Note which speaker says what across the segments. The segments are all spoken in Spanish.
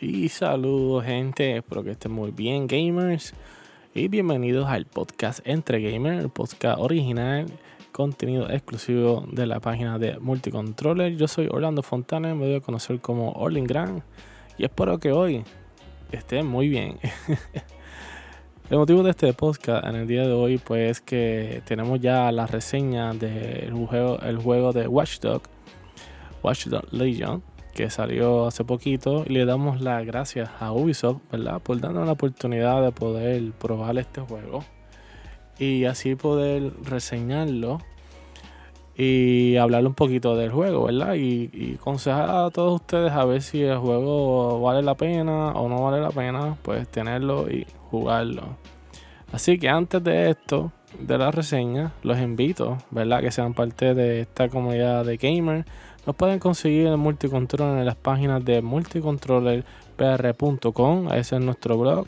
Speaker 1: Y saludos gente, espero que estén muy bien gamers y bienvenidos al podcast Entre Gamers, el podcast original, contenido exclusivo de la página de Multicontroller. Yo soy Orlando Fontana, me voy a conocer como Orlin Gran y espero que hoy estén muy bien. el motivo de este podcast en el día de hoy pues es que tenemos ya la reseña del juego, el juego de Watchdog, Watchdog Legion que salió hace poquito y le damos las gracias a Ubisoft, ¿verdad? Por darnos la oportunidad de poder probar este juego y así poder reseñarlo y hablar un poquito del juego, ¿verdad? Y, y aconsejar a todos ustedes a ver si el juego vale la pena o no vale la pena, pues tenerlo y jugarlo. Así que antes de esto, de la reseña, los invito, ¿verdad? Que sean parte de esta comunidad de gamers nos pueden conseguir el multicontroller en las páginas de multicontrollerpr.com, ese es nuestro blog.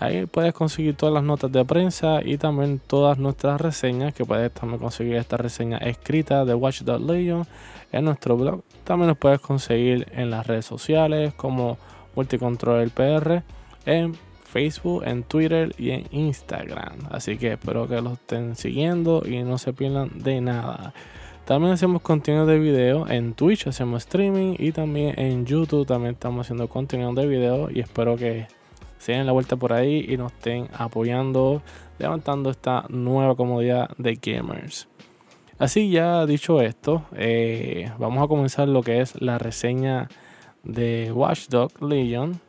Speaker 1: Ahí puedes conseguir todas las notas de prensa y también todas nuestras reseñas, que puedes también conseguir esta reseña escrita de Watch.Legion en nuestro blog. También nos puedes conseguir en las redes sociales como multicontrollerpr en Facebook, en Twitter y en Instagram. Así que espero que lo estén siguiendo y no se pierdan de nada. También hacemos contenido de video en Twitch, hacemos streaming y también en YouTube también estamos haciendo contenido de video y espero que se den la vuelta por ahí y nos estén apoyando, levantando esta nueva comodidad de gamers. Así ya dicho esto, eh, vamos a comenzar lo que es la reseña de Watchdog Legion.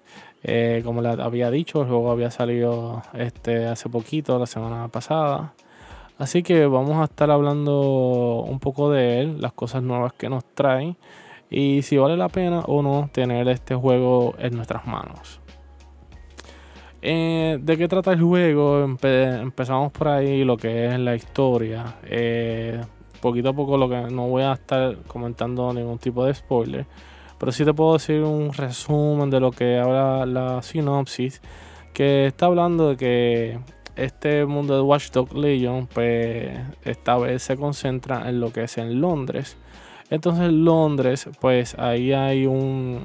Speaker 1: Eh, como les había dicho, el juego había salido este, hace poquito, la semana pasada. Así que vamos a estar hablando un poco de él, las cosas nuevas que nos trae y si vale la pena o no tener este juego en nuestras manos. Eh, ¿De qué trata el juego? empezamos por ahí lo que es la historia. Eh, poquito a poco lo que no voy a estar comentando ningún tipo de spoiler. Pero sí te puedo decir un resumen de lo que habla la sinopsis. Que está hablando de que este mundo de Watchdog Legion, pues esta vez se concentra en lo que es en Londres. Entonces en Londres, pues ahí hay un...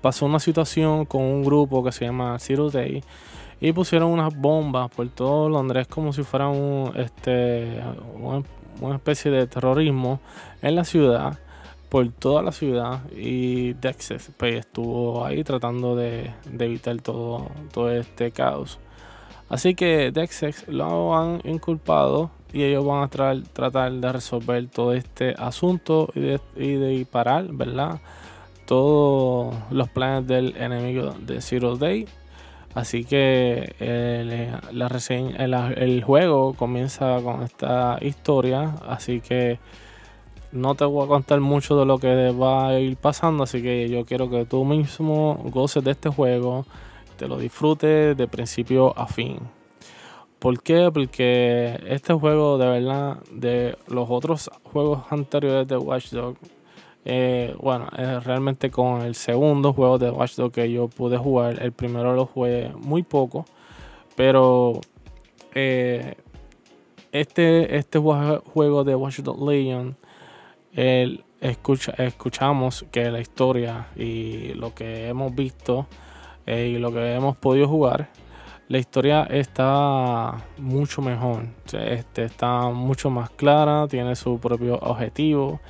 Speaker 1: Pasó una situación con un grupo que se llama Zero Day y pusieron unas bombas por todo Londres como si fuera un, este, una, especie de terrorismo en la ciudad por toda la ciudad y Dexes pues, estuvo ahí tratando de, evitar todo, todo este caos. Así que Dexex lo han inculpado y ellos van a tratar de resolver todo este asunto y de, parar, ¿verdad? Todos los planes del enemigo de Zero Day. Así que el, la reseña, el, juego comienza con esta historia. Así que no te voy a contar mucho de lo que va a ir pasando. Así que yo quiero que tú mismo goces de este juego te lo disfrutes de principio a fin. ¿Por qué? Porque este juego, de verdad, de los otros juegos anteriores de Watch eh, bueno, es realmente con el segundo juego de Watch que yo pude jugar, el primero lo jugué muy poco, pero eh, este, este juego de Watch Dogs Escuchamos que la historia y lo que hemos visto eh, y lo que hemos podido jugar, la historia está mucho mejor. Este, está mucho más clara, tiene su propio objetivo.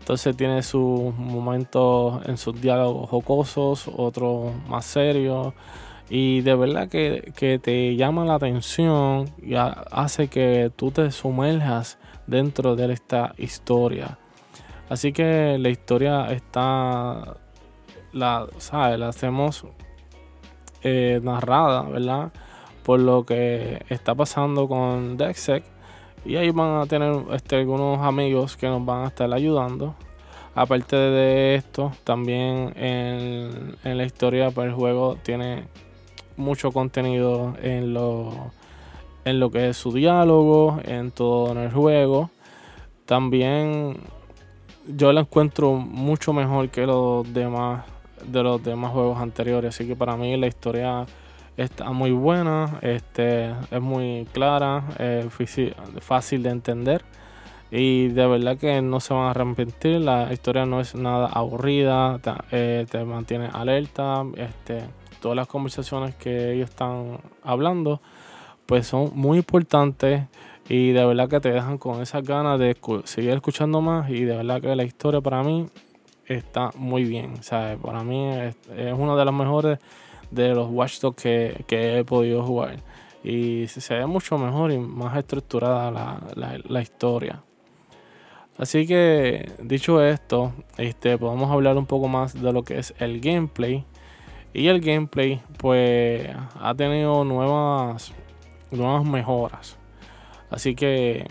Speaker 1: Entonces tiene sus momentos en sus diálogos jocosos, otros más serios. Y de verdad que, que, te llama la atención y hace que tú te sumerjas dentro de esta historia. Así que la historia está, la, ¿sabes? La hacemos eh, narrada, ¿verdad? Por lo que está pasando con Dexec. Y ahí van a tener este, algunos amigos que nos van a estar ayudando. Aparte de esto, también en, la historia, pues el juego tiene mucho contenido en lo, en lo que es su diálogo, en todo en el juego. También yo lo encuentro mucho mejor que los demás de los demás juegos anteriores. Así que para mí la historia está muy buena, este, es muy clara, es fácil de entender. Y de verdad que no se van a arrepentir. La historia no es nada aburrida. Te, eh, te mantiene alerta. Este, todas las conversaciones que ellos están hablando, pues son muy importantes. Y de verdad que te dejan con esas ganas de seguir escuchando más. Y de verdad que la historia para mí está muy bien. O para mí es, uno de los mejores de los Watch Dogs que, que he podido jugar. Y se ve mucho mejor y más estructurada la, la, la historia. Así que dicho esto, este, podemos hablar un poco más de lo que es el gameplay. Y el gameplay, pues, ha tenido nuevas, nuevas mejoras. Así que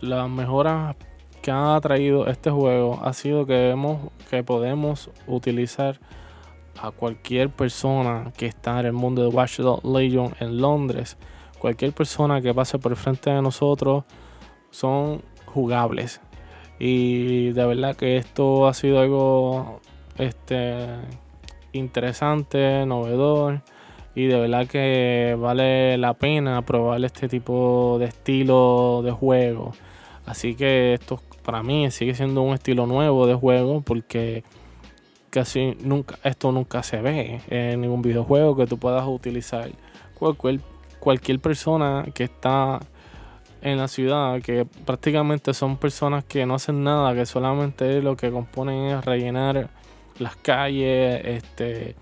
Speaker 1: las mejoras que ha traído este juego ha sido que, vemos, que podemos utilizar a cualquier persona que está en el mundo de Watch Dogs Legion en Londres. Cualquier persona que pase por el frente de nosotros son jugables. Y de verdad que esto ha sido algo este, interesante, novedor. Y de verdad que vale la pena probar este tipo de estilo de juego. Así que esto para mí sigue siendo un estilo nuevo de juego porque casi nunca esto nunca se ve en ningún videojuego que tú puedas utilizar. Cualquier, cualquier persona que está en la ciudad, que prácticamente son personas que no hacen nada, que solamente lo que componen es rellenar las calles, este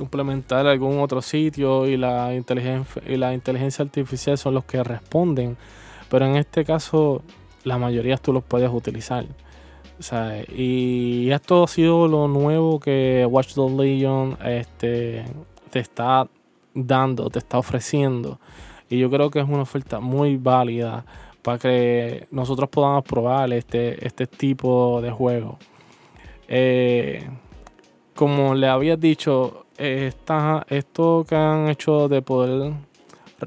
Speaker 1: complementar algún otro sitio y la inteligencia y la inteligencia artificial son los que responden. Pero en este caso, la mayoría tú los puedes utilizar. Y esto ha sido lo nuevo que Watch Dogs Legion este, te está dando, te está ofreciendo. Y yo creo que es una oferta muy válida para que nosotros podamos probar este, este tipo de juego. Eh, como le había dicho, esto que han hecho de poder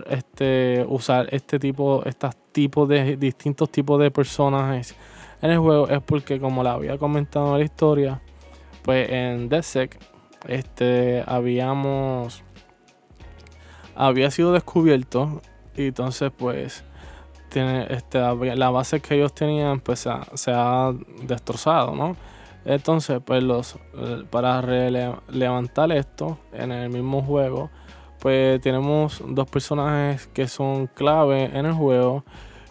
Speaker 1: este, usar este tipo, estos tipos de distintos tipos de personajes en el juego es porque como le había comentado en la historia, pues en DeadSec este, habíamos había sido descubierto y entonces pues tiene, este, la base que ellos tenían pues se ha, destrozado, ¿no? Entonces pues los eh, para levantar esto en el mismo juego pues tenemos dos personajes que son clave en el juego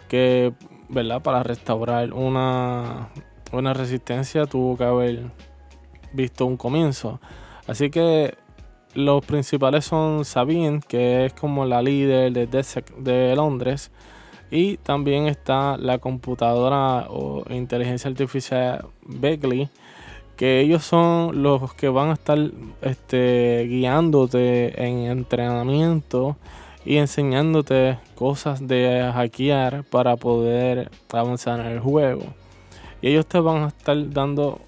Speaker 1: que, ¿verdad? Para restaurar una, una resistencia tuvo que haber visto un comienzo. Así que los principales son Sabine, que es como la líder de de Londres. Y también está la computadora o inteligencia artificial Beckley, que ellos son los que van a estar este, guiándote en entrenamiento y enseñándote cosas de hackear para poder avanzar en el juego. Y ellos te van a estar dando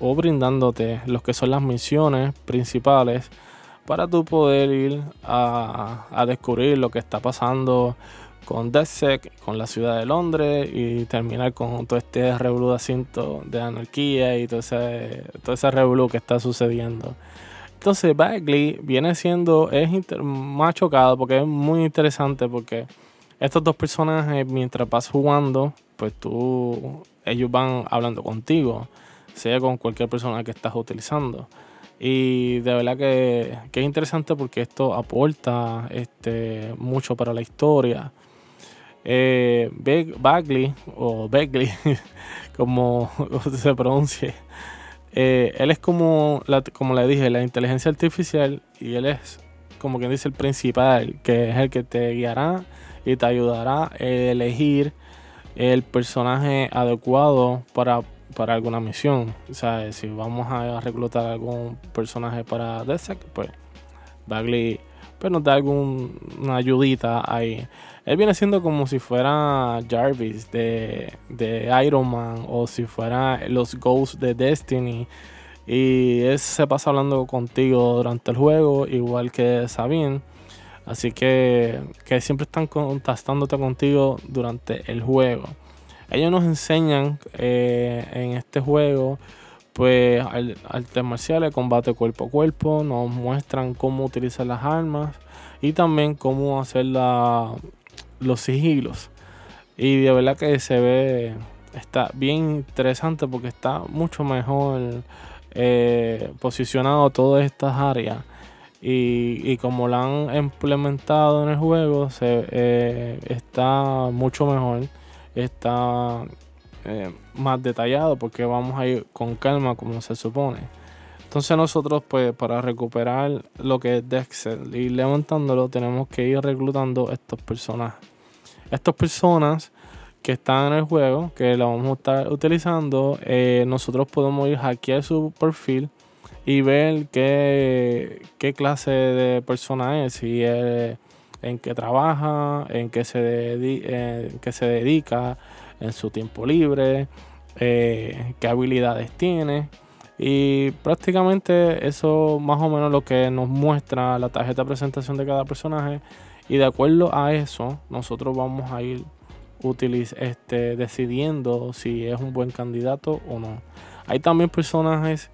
Speaker 1: o brindándote lo que son las misiones principales para tú poder ir a, descubrir lo que está pasando con DeathSec, con la ciudad de Londres y terminar con todo este revolú de anarquía y todo ese, todo ese que está sucediendo. Entonces Bagley viene siendo, es más chocado porque es muy interesante porque estos dos personajes mientras vas jugando, pues tú, ellos van hablando contigo, sea con cualquier persona que estás utilizando. Y de verdad que, es interesante porque esto aporta este, mucho para la historia. Eh, Bagley, o Bagley, como se pronuncie, eh, él es como, como le dije, la inteligencia artificial y él es como quien dice el principal, que es el que te guiará y te ayudará a elegir el personaje adecuado para para alguna misión. O sea, si vamos a reclutar algún personaje para DESEC, pues Bagley pues nos da alguna ayudita ahí. Él viene siendo como si fuera Jarvis de, Iron Man o si fuera los Ghosts de Destiny. Y él se pasa hablando contigo durante el juego, igual que Sabine. Así que, siempre están contactándote contigo durante el juego. Ellos nos enseñan eh, en este juego pues artes marciales, combate cuerpo a cuerpo, nos muestran cómo utilizar las armas y también cómo hacer los sigilos. Y de verdad que se ve, está bien interesante porque está mucho mejor eh, posicionado todas estas áreas. Y, como la han implementado en el juego, se, eh, está mucho mejor. Está eh, más detallado porque vamos a ir con calma como se supone. Entonces nosotros pues para recuperar lo que es Dexter y levantándolo tenemos que ir reclutando estos personajes. Estas personas que están en el juego, que lo vamos a estar utilizando, eh, nosotros podemos ir hackear su perfil y ver qué, clase de persona es, si es en qué trabaja, en qué se, en qué se dedica, en su tiempo libre, eh, qué habilidades tiene. Y prácticamente eso más o menos lo que nos muestra la tarjeta de presentación de cada personaje. Y de acuerdo a eso, nosotros vamos a ir este, decidiendo si es un buen candidato o no. Hay también personajes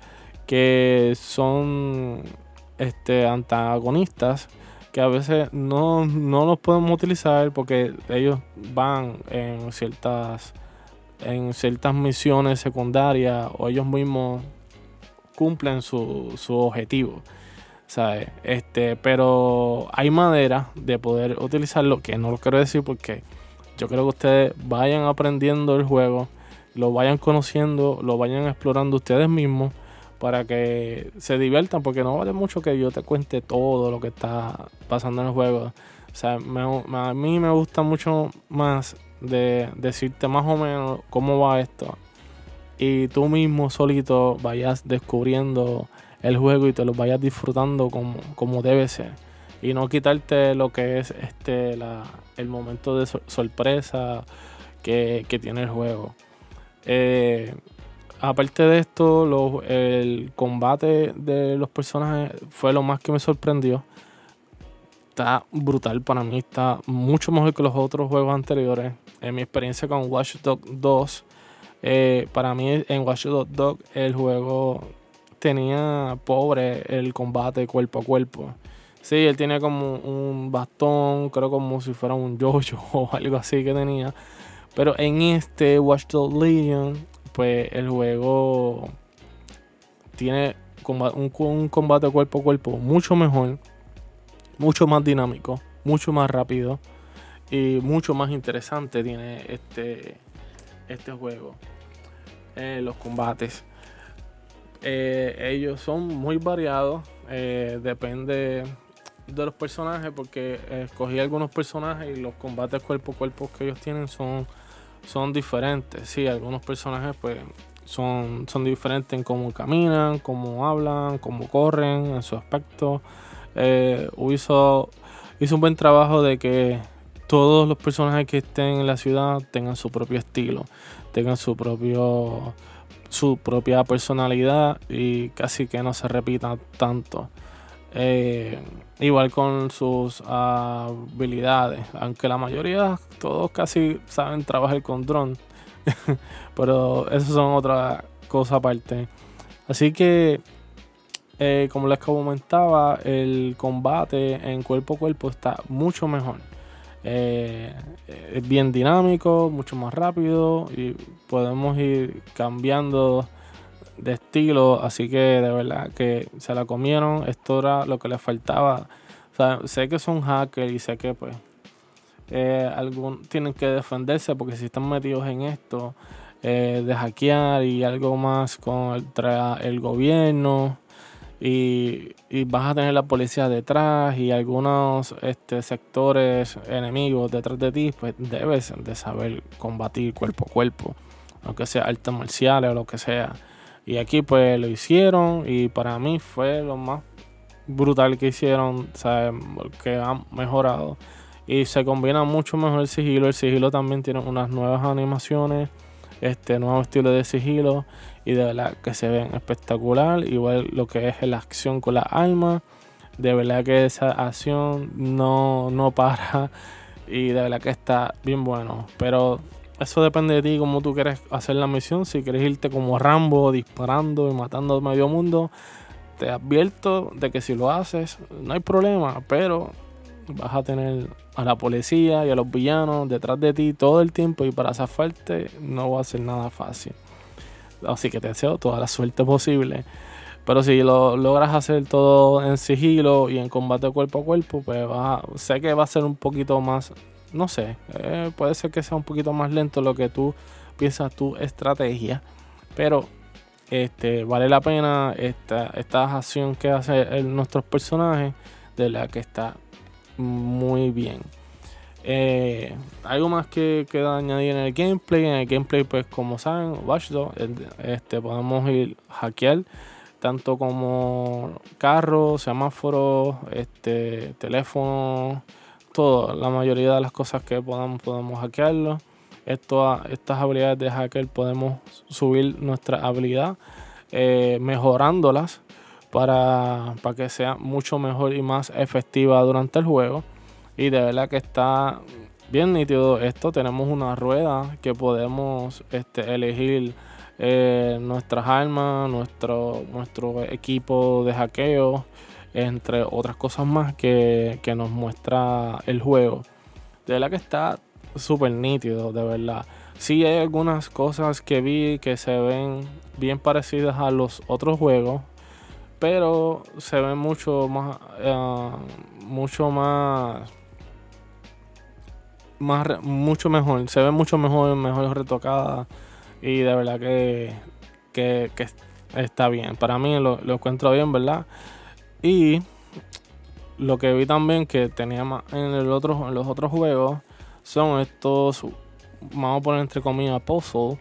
Speaker 1: que son este, antagonistas que a veces no, no los podemos utilizar porque ellos van en ciertas en ciertas misiones secundarias o ellos mismos cumplen su, su objetivo. Este, pero hay manera de poder utilizarlo, que no lo quiero decir porque yo creo que ustedes vayan aprendiendo el juego, lo vayan conociendo, lo vayan explorando ustedes mismos para que se diviertan, porque no vale mucho que yo te cuente todo lo que está pasando en el juego. O sea, a mí me gusta mucho más de decirte más o menos cómo va esto. Y tú mismo solito vayas descubriendo el juego y te lo vayas disfrutando como, como debe ser y no quitarte lo que es este el momento de sorpresa que, tiene el juego. Eh, aparte de esto, el combate de los personajes fue lo más que me sorprendió. Está brutal para mí, está mucho mejor que los otros juegos anteriores. En mi experiencia con Watch Dogs 2, eh, para mí en Watch Dogs 2 el juego tenía pobre el combate cuerpo a cuerpo. Sí, él tiene como un bastón, creo como si fuera un yoyo o algo así que tenía. Pero en este Watch Dogs Legion, pues el juego tiene un combate cuerpo a cuerpo mucho mejor, mucho más dinámico, mucho más rápido y mucho más interesante tiene este, este juego. Eh, los combates. Eh, ellos son muy variados. Eh, depende de los personajes porque escogí algunos personajes y los combates cuerpo a cuerpo que ellos tienen son, son diferentes. Sí, algunos personajes pues son, son diferentes en cómo caminan, cómo hablan, cómo corren, en su aspecto. Hizo, hizo un buen trabajo de que todos los personajes que estén en la ciudad tengan su propio estilo, tengan su propio su propia personalidad y casi que no se repitan tanto. Eh, igual con sus habilidades, aunque la mayoría, todos casi saben trabajar con drone, pero eso son otra cosa aparte. Así que, eh, como les comentaba, el combate en cuerpo a cuerpo está mucho mejor. Eh, es bien dinámico, mucho más rápido y podemos ir cambiando de estilo, así que de verdad que se la comieron, esto era lo que les faltaba. sé que son hackers y sé que pues eh, tienen que defenderse porque si están metidos en esto eh, de hackear y algo más con el, el gobierno y, vas a tener la policía detrás y algunos este, sectores enemigos detrás de ti, pues debes de saber combatir cuerpo a cuerpo, aunque sea artes marciales o lo que sea. Y aquí pues lo hicieron y para mí fue lo más brutal que hicieron, que han mejorado. Y se combina mucho mejor el sigilo. El sigilo también tiene unas nuevas animaciones, este nuevo estilo de sigilo. Y de verdad que se ven espectacular. Igual lo que es la acción con la alma. De verdad que esa acción no, no para. Y de verdad que está bien bueno. Pero eso depende de ti, cómo tú quieres hacer la misión. Si quieres irte como Rambo, disparando y matando a medio mundo, te advierto de que si lo haces, no hay problema, pero vas a tener a la policía y a los villanos detrás de ti todo el tiempo y para zafarte no va a ser nada fácil. Así que te deseo toda la suerte posible. Pero si lo logras hacer todo en sigilo y en combate cuerpo a cuerpo, pues sé que va a ser un poquito más, no sé, eh, puede ser que sea un poquito más lento lo que tú piensas tu estrategia, pero este vale la pena esta, esta acción que hace nuestros personajes, de la que está muy bien. Eh, algo más que queda añadir en el gameplay. En el gameplay, pues como saben, Watchdog, este, podemos ir hackear tanto como carros, semáforos, este, teléfono, todo, la mayoría de las cosas que podamos, podemos hackearlo. Estas habilidades de hacker podemos subir nuestra habilidad eh, mejorándolas para, para que sea mucho mejor y más efectiva durante el juego. Y de verdad que está bien nítido esto. Tenemos una rueda que podemos este, elegir eh, nuestras armas, nuestro, nuestro equipo de hackeo, entre otras cosas más que, que nos muestra el juego. De verdad que está súper nítido, de verdad. Sí hay algunas cosas que vi que se ven bien parecidas a los otros juegos, pero se ven mucho más, eh, mucho más mucho mejor, se ve mucho mejor, mejor retocada y de verdad que, que, está bien. Para mí lo, encuentro bien, ¿verdad? Y lo que vi también que tenía en, el otro, en los otros juegos son estos, vamos a poner entre comillas, puzzle,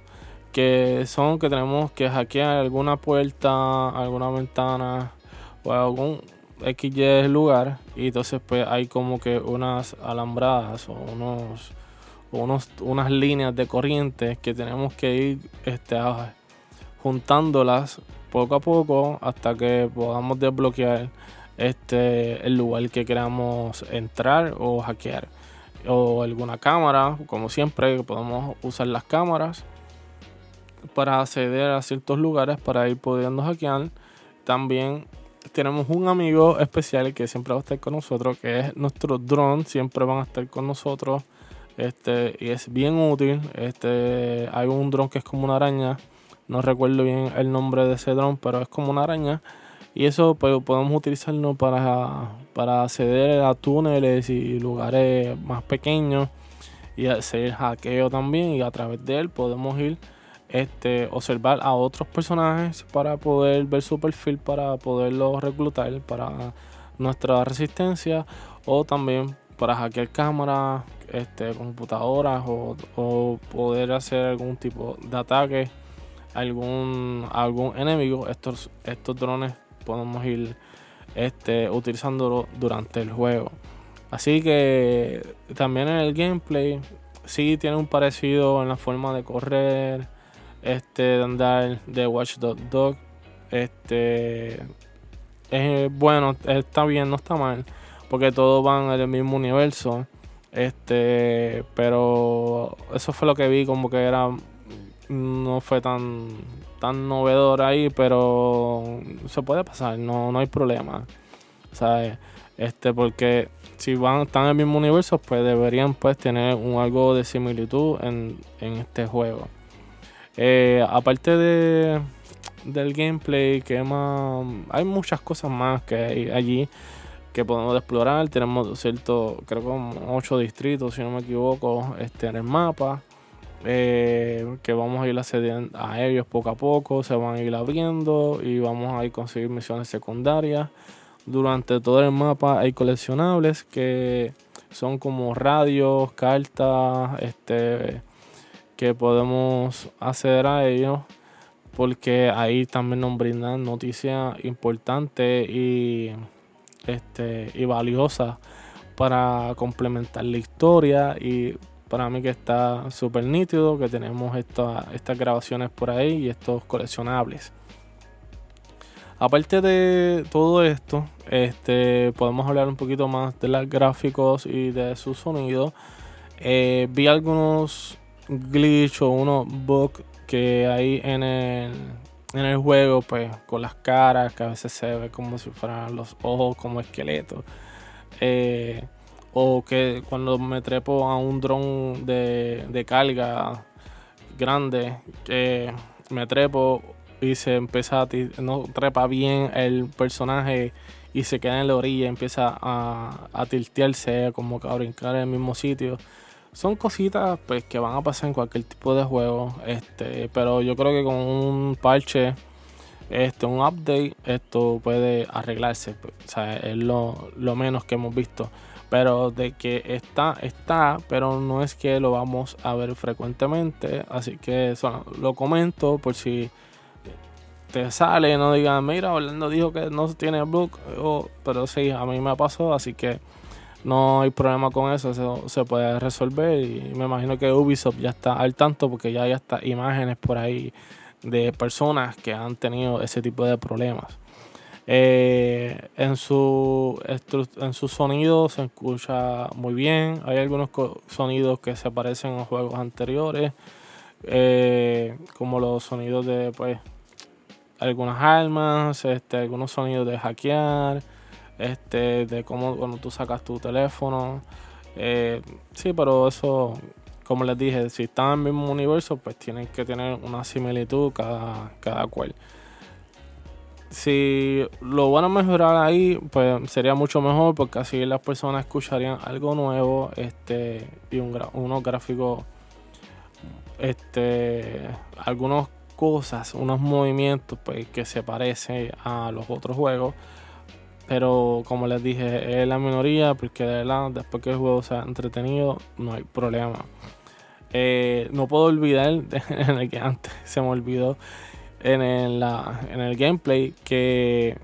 Speaker 1: que son que tenemos que hackear alguna puerta, alguna ventana o algún XY lugar y entonces pues hay como que unas alambradas o unos, unos unas líneas de corriente que tenemos que ir este, juntándolas poco a poco hasta que podamos desbloquear este el lugar que queramos entrar o hackear. O alguna cámara como siempre podemos usar las cámaras para acceder a ciertos lugares para ir pudiendo hackear. También tenemos un amigo especial que siempre va a estar con nosotros, que es nuestro drone, siempre van a estar con nosotros. Este, y es bien útil. Este, hay un drone que es como una araña. No recuerdo bien el nombre de ese drone, pero es como una araña. Y eso pues, podemos utilizarlo para, para acceder a túneles y lugares más pequeños y hacer hackeo también. Y a través de él podemos ir este, observar a otros personajes para poder ver su perfil, para poderlos reclutar para nuestra resistencia o también para hackear cámaras, este, computadoras o, poder hacer algún tipo de ataque a algún, enemigo. Estos, estos drones podemos ir este, utilizándolo durante el juego. Así que también en el gameplay sí tiene un parecido en la forma de correr este de andar de Watch Dog. Este es bueno, está bien, no está mal, porque todos van en el mismo universo. Este, pero eso fue lo que vi como que era no fue tan tan novedor ahí, pero se puede pasar, no, no hay problema. ¿Sabes? Este, porque si van, están en el mismo universo, pues deberían pues tener un, algo de similitud en, en este juego. Eh, aparte de del gameplay, que más hay muchas cosas más que hay allí que podemos explorar. Tenemos cierto, creo que 8 distritos, si no me equivoco, este, en el mapa. Eh, que vamos a ir accediendo a ellos poco a poco, se van a ir abriendo y vamos a ir conseguir misiones secundarias. Durante todo el mapa hay coleccionables que son como radios, cartas, este que podemos acceder a ellos porque ahí también nos brindan noticias importantes y, este, y valiosas para complementar la historia y para mí que está súper nítido que tenemos estas grabaciones por ahí y estos coleccionables. Aparte de todo esto, este, podemos hablar un poquito más de los gráficos y de su sonido. Eh, vi algunos glitch o unos bugs que hay en el, en el juego, pues con las caras, que a veces se ve como si fueran los ojos como esqueletos. Eh, o que cuando me trepo a un dron de, de carga grande, que me trepo y se empieza a no trepa bien el personaje y se queda en la orilla, empieza a, a tiltearse, como que a brincar en el mismo sitio. Son cositas pues que van a pasar en cualquier tipo de juego, este, pero yo creo que con un parche, este, un update, esto puede arreglarse. Pues, o sea, es lo, lo menos que hemos visto. Pero de que está, está, pero no es que lo vamos a ver frecuentemente. Así que eso lo comento por si te sale, no digan, mira, Orlando dijo que no tiene bug, pero sí, a mí me pasó, así que no hay problema con eso, se puede resolver y me imagino que Ubisoft ya está al tanto porque ya hay hasta imágenes por ahí de personas que han tenido ese tipo de problemas. Eh, en, su, en su sonido se escucha muy bien, hay algunos sonidos que se parecen a juegos anteriores, eh, como los sonidos de pues algunas armas, este, algunos sonidos de hackear, este, de cómo cuando tú sacas tu teléfono. Eh, sí, pero eso, como les dije, si están en el mismo universo, pues tienen que tener una similitud cada, cada cual. Si lo van a mejorar ahí, pues sería mucho mejor porque así las personas escucharían algo nuevo este, y un, unos gráficos, este, algunos cosas, unos movimientos pues, que se parecen a los otros juegos. Pero como les dije, es la minoría porque de verdad, después que el juego sea entretenido, no hay problema. Eh, no puedo olvidar, en el que antes se me olvidó, en el, en el gameplay, que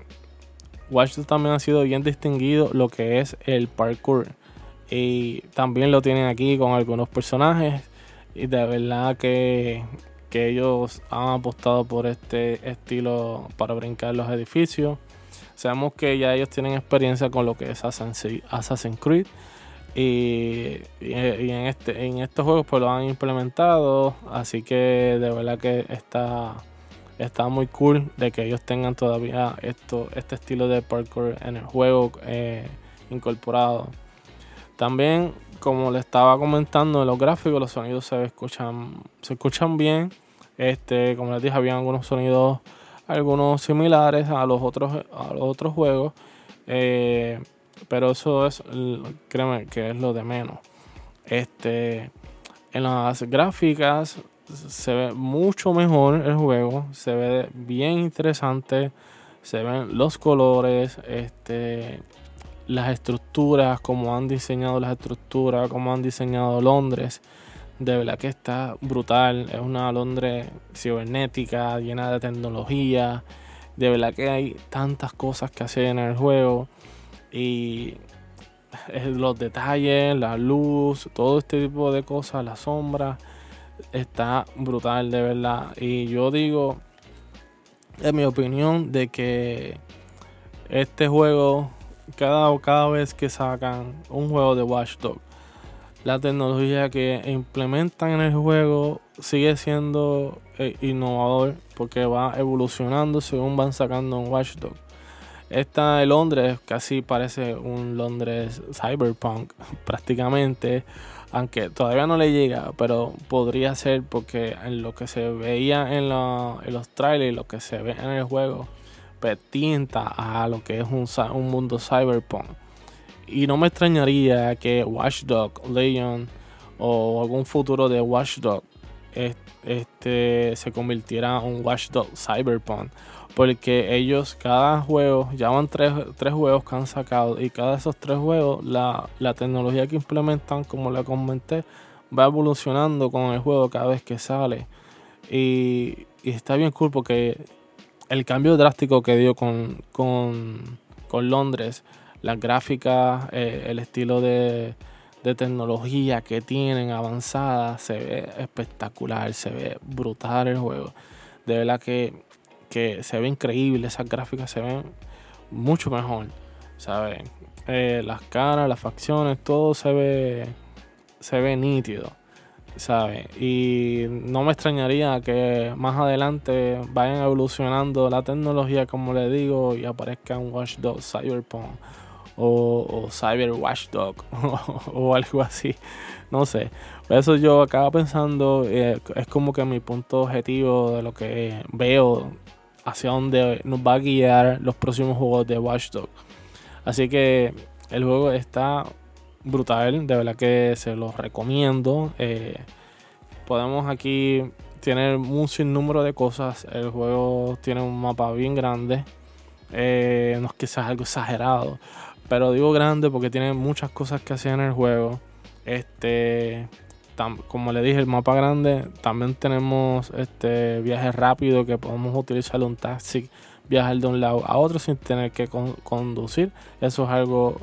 Speaker 1: Watch también ha sido bien distinguido lo que es el parkour. Y también lo tienen aquí con algunos personajes. Y de verdad que que ellos han apostado por este estilo para brincar los edificios. Sabemos que ya ellos tienen experiencia con lo que es Assassin's Creed. Y, en, este, en estos juegos pues lo han implementado. Así que de verdad que está, está muy cool de que ellos tengan todavía esto, este estilo de parkour en el juego eh, incorporado. También como le estaba comentando, en los gráficos los sonidos se escuchan, se escuchan bien. Este, como les dije, había algunos sonidos, algunos similares a los otros, a los otros juegos. Eh, pero eso es, créeme, que es lo de menos. Este, en las gráficas se ve mucho mejor el juego, se ve bien interesante, se ven los colores, este, las estructuras, cómo han diseñado las estructuras, cómo han diseñado Londres. De verdad que está brutal. Es una Londres cibernética, llena de tecnología. De verdad que hay tantas cosas que hacer en el juego. Y los detalles, la luz, todo este tipo de cosas, la sombra. Está brutal, de verdad. Y yo digo, en mi opinión, de que este juego cada, cada vez que sacan un juego de Watchdog, la tecnología que implementan en el juego sigue siendo eh, innovador porque va evolucionando según van sacando un Watchdog. Esta de Londres casi parece un Londres cyberpunk prácticamente, aunque todavía no le llega, pero podría ser porque en lo que se veía en, los trailers, lo que se ve en el juego, tinta a lo que es un mundo cyberpunk. Y no me extrañaría que Watchdog Legion o algún futuro de Watchdog este, se convirtiera en un Watchdog Cyberpunk. Porque ellos, cada juego, ya tres, tres, juegos que han sacado. Y cada de esos tres juegos, la, la tecnología que implementan, como le comenté, va evolucionando con el juego cada vez que sale. Y, y está bien cool porque el cambio drástico que dio con, Londres, las gráficas, eh, el estilo de, tecnología que tienen avanzada, se ve espectacular, se ve brutal el juego. De verdad que, se ve increíble, esas gráficas se ven mucho mejor, ¿sabes? Eh, las caras, las facciones, todo se ve, se ve nítido. Y no me extrañaría que más adelante vayan evolucionando la tecnología, como le digo, y aparezca un Watch Dogs Cyberpunk o, Cyber Watchdog o, algo así. No sé. eso yo acabo pensando, eh, es como que mi punto objetivo de lo que veo hacia dónde nos va a guiar los próximos juegos de Watchdog. Así que el juego está brutal, de verdad que se los recomiendo. Eh, podemos aquí tener un sinnúmero de cosas. El juego tiene un mapa bien grande. Eh, no es que sea algo exagerado, pero digo grande porque tiene muchas cosas que hacer en el juego. Este, como le dije, el mapa grande. También tenemos este viaje rápido que podemos utilizar un taxi, viajar de un lado a otro sin tener que conducir. Eso es algo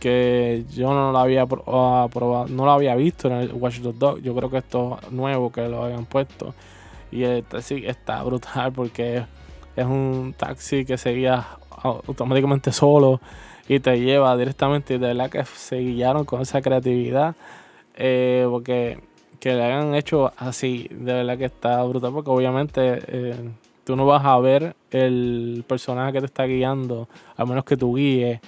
Speaker 1: que yo no lo había ah, probado, no lo había visto en el Watch Dogs Yo creo que esto es nuevo que lo habían puesto. Y el taxi está brutal porque es un taxi que seguía automáticamente solo y te lleva directamente. de verdad que se guiaron con esa creatividad. Eh, porque que le hayan hecho así, de verdad que está brutal. Porque obviamente eh, tú no vas a ver el personaje que te está guiando, a menos que tú guíes.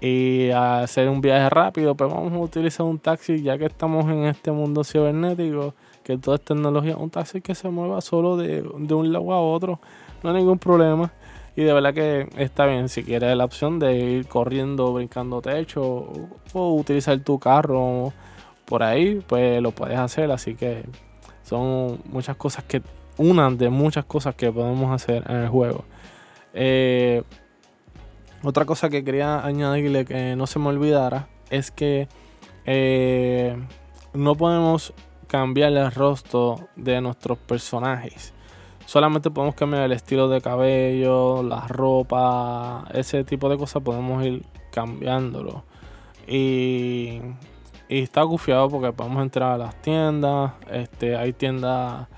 Speaker 1: Y hacer un viaje rápido, pues vamos a utilizar un taxi, ya que estamos en este mundo cibernético, que todo es tecnología, un taxi que se mueva solo de, de un lado a otro, no hay ningún problema. Y de verdad que está bien, si quieres la opción de ir corriendo, brincando techo o, utilizar tu carro por ahí, pues lo puedes hacer. Así que son muchas cosas que, una de muchas cosas que podemos hacer en el juego. Eh, otra cosa que quería añadirle que no se me olvidara es que eh, no podemos cambiar el rostro de nuestros personajes solamente podemos cambiar el estilo de cabello, la ropa, ese tipo de cosas podemos ir cambiándolo. Y, está gufiado porque podemos entrar a las tiendas, este, hay tiendas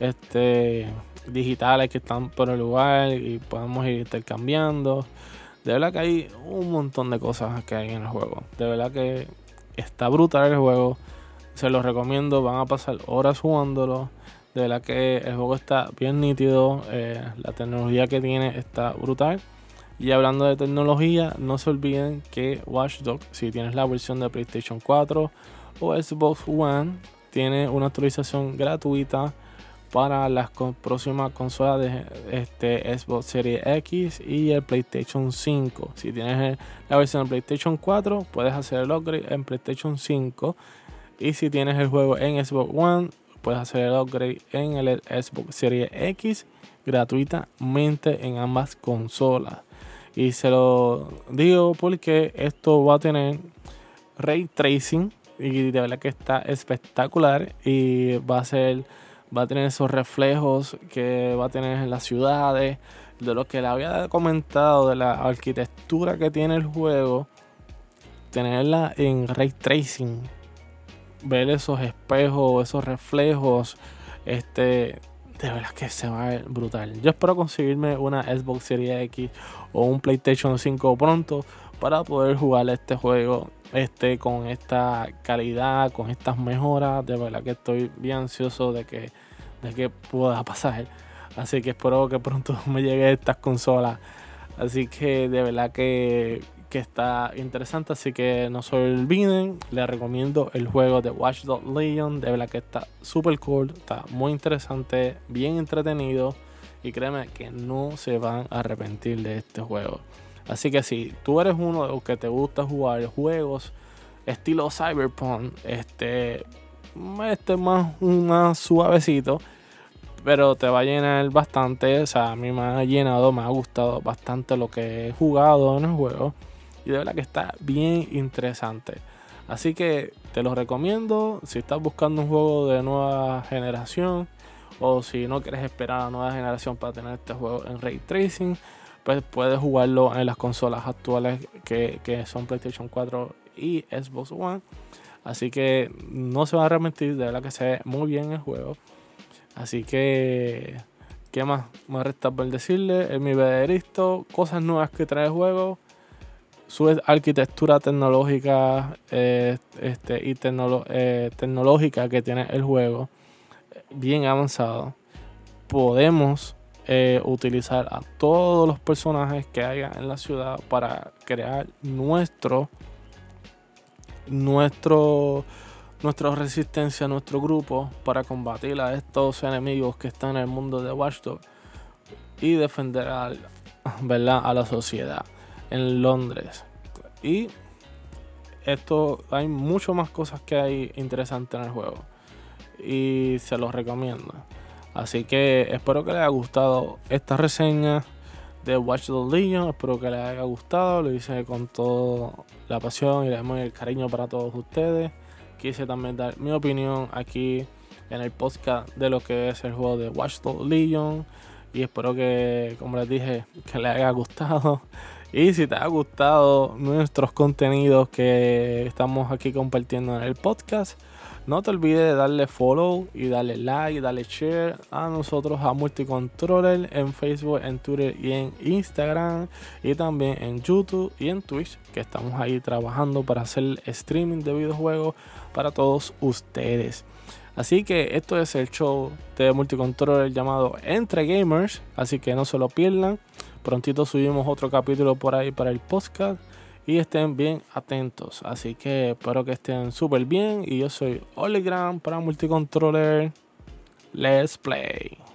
Speaker 1: este, digitales que están por el lugar y podemos ir intercambiando. De verdad que hay un montón de cosas que hay en el juego. De verdad que está brutal el juego. Se los recomiendo, van a pasar horas jugándolo. De verdad que el juego está bien nítido. Eh, la tecnología que tiene está brutal. Y hablando de tecnología, no se olviden que Watch Dogs, si tienes la versión de PlayStation 4 o Xbox One, tiene una actualización gratuita para las próximas consolas de este, Xbox Series X y el PlayStation 5. Si tienes la versión de PlayStation 4, puedes hacer el upgrade en PlayStation 5. Y si tienes el juego en Xbox One, puedes hacer el upgrade en el Xbox Series X gratuitamente en ambas consolas. Y se lo digo porque esto va a tener ray tracing y de verdad que está espectacular y va a ser va a tener esos reflejos que va a tener en las ciudades de lo que le había comentado de la arquitectura que tiene el juego tenerla en ray tracing ver esos espejos, esos reflejos, este, de verdad que se va a ver brutal. Yo espero conseguirme una Xbox Series X o un PlayStation 5 pronto para poder jugar este juego este con esta calidad, con estas mejoras. De verdad que estoy bien ansioso de que, de que pueda pasar. Así que espero que pronto me llegue estas consolas. Así que de verdad que que está interesante, así que no se olviden, les recomiendo el juego de Watch Dogs Legion, de verdad que está super cool, está muy interesante, bien entretenido y créeme que no se van a arrepentir de este juego. Así que si tú eres uno de los que te gusta jugar juegos estilo Cyberpunk, este, este más, más suavecito, pero te va a llenar bastante. O sea, a mí me ha llenado, me ha gustado bastante lo que he jugado en el juego. Y de verdad que está bien interesante. Así que te lo recomiendo si estás buscando un juego de nueva generación o si no quieres esperar a la nueva generación para tener este juego en ray tracing, pues puedes jugarlo en las consolas actuales que, son PlayStation 4 y Xbox One. Así que no se va a arrepentir, de verdad que se ve muy bien el juego. Así que, ¿qué más me resta por decirle? En mi listo, cosas nuevas que trae el juego su arquitectura tecnológica eh, este, y eh, tecnológica que tiene el juego, bien avanzado, podemos eh, utilizar a todos los personajes que haya en la ciudad para crear nuestro nuestro nuestra resistencia, nuestro grupo para combatir a estos enemigos que están en el mundo de Watchdog y defender a, ¿verdad? a la sociedad en Londres. Y esto hay mucho más cosas que hay interesantes en el juego y se los recomiendo. Así que espero que les haya gustado esta reseña de Watch the Legion. Espero que les haya gustado. Lo hice con toda la pasión y el cariño para todos ustedes. Quise también dar mi opinión aquí en el podcast de lo que es el juego de Watch the Legion. Y espero que, como les dije, que les haya gustado. Y si te ha gustado nuestros contenidos que estamos aquí compartiendo en el podcast, no te olvides de darle follow y darle like y darle share a nosotros a Multicontroller en Facebook, en Twitter y en Instagram. Y también en YouTube y en Twitch, que estamos ahí trabajando para hacer streaming de videojuegos para todos ustedes. Así que esto es el show de Multicontroller llamado Entre Gamers. Así que no se lo pierdan. Prontito subimos otro capítulo por ahí para el podcast y estén bien atentos. Así que espero que estén súper bien. Y yo soy Oligram para Multicontroller. Let's play.